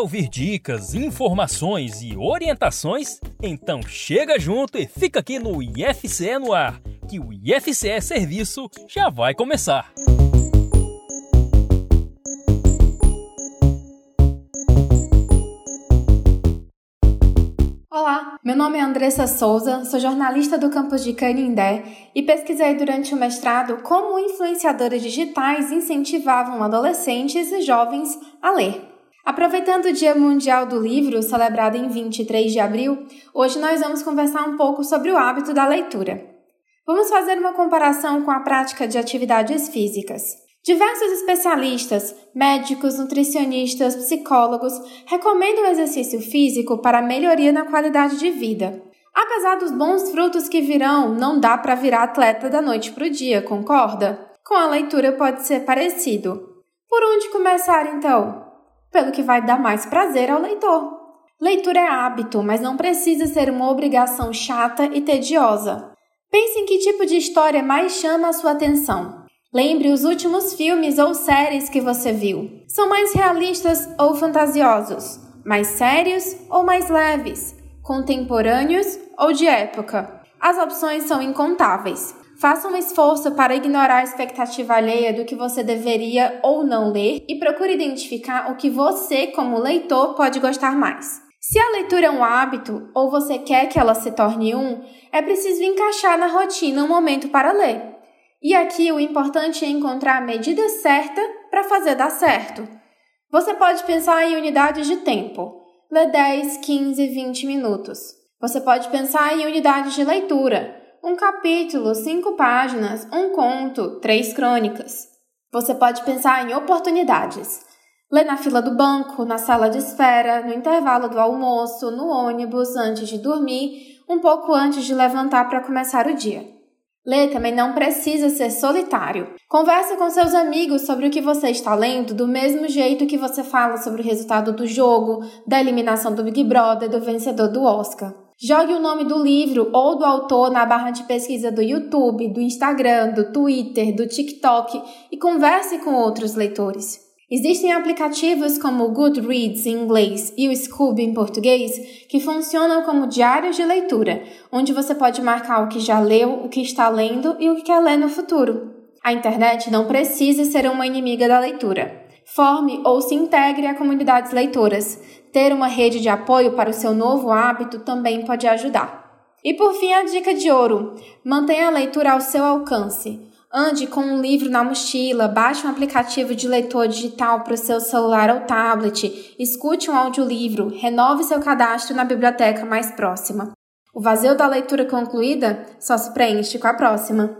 ouvir dicas, informações e orientações? Então chega junto e fica aqui no IFCE no ar, que o IFCE Serviço já vai começar. Olá, meu nome é Andressa Souza, sou jornalista do campus de Canindé e pesquisei durante o mestrado como influenciadores digitais incentivavam adolescentes e jovens a ler. Aproveitando o Dia Mundial do Livro, celebrado em 23 de abril, hoje nós vamos conversar um pouco sobre o hábito da leitura. Vamos fazer uma comparação com a prática de atividades físicas. Diversos especialistas, médicos, nutricionistas, psicólogos recomendam o exercício físico para melhoria na qualidade de vida. Apesar dos bons frutos que virão, não dá para virar atleta da noite para o dia, concorda? Com a leitura pode ser parecido. Por onde começar então? Pelo que vai dar mais prazer ao leitor. Leitura é hábito, mas não precisa ser uma obrigação chata e tediosa. Pense em que tipo de história mais chama a sua atenção. Lembre os últimos filmes ou séries que você viu. São mais realistas ou fantasiosos? Mais sérios ou mais leves? Contemporâneos ou de época? As opções são incontáveis. Faça um esforço para ignorar a expectativa alheia do que você deveria ou não ler e procure identificar o que você, como leitor, pode gostar mais. Se a leitura é um hábito ou você quer que ela se torne um, é preciso encaixar na rotina um momento para ler. E aqui o importante é encontrar a medida certa para fazer dar certo. Você pode pensar em unidades de tempo. Lê 10, 15, 20 minutos. Você pode pensar em unidades de leitura. Um capítulo, cinco páginas, um conto, três crônicas. Você pode pensar em oportunidades. Lê na fila do banco, na sala de espera, no intervalo do almoço, no ônibus, antes de dormir, um pouco antes de levantar para começar o dia. Ler também não precisa ser solitário. Converse com seus amigos sobre o que você está lendo, do mesmo jeito que você fala sobre o resultado do jogo, da eliminação do Big Brother, do vencedor do Oscar. Jogue o nome do livro ou do autor na barra de pesquisa do YouTube, do Instagram, do Twitter, do TikTok e converse com outros leitores. Existem aplicativos como o Goodreads em inglês e o Scoob em português que funcionam como diários de leitura, onde você pode marcar o que já leu, o que está lendo e o que quer ler no futuro. A internet não precisa ser uma inimiga da leitura. Forme ou se integre a comunidades leitoras. Ter uma rede de apoio para o seu novo hábito também pode ajudar. E por fim, a dica de ouro: mantenha a leitura ao seu alcance. Ande com um livro na mochila, baixe um aplicativo de leitor digital para o seu celular ou tablet, escute um audiolivro, renove seu cadastro na biblioteca mais próxima. O vazio da leitura concluída só se preenche com a próxima.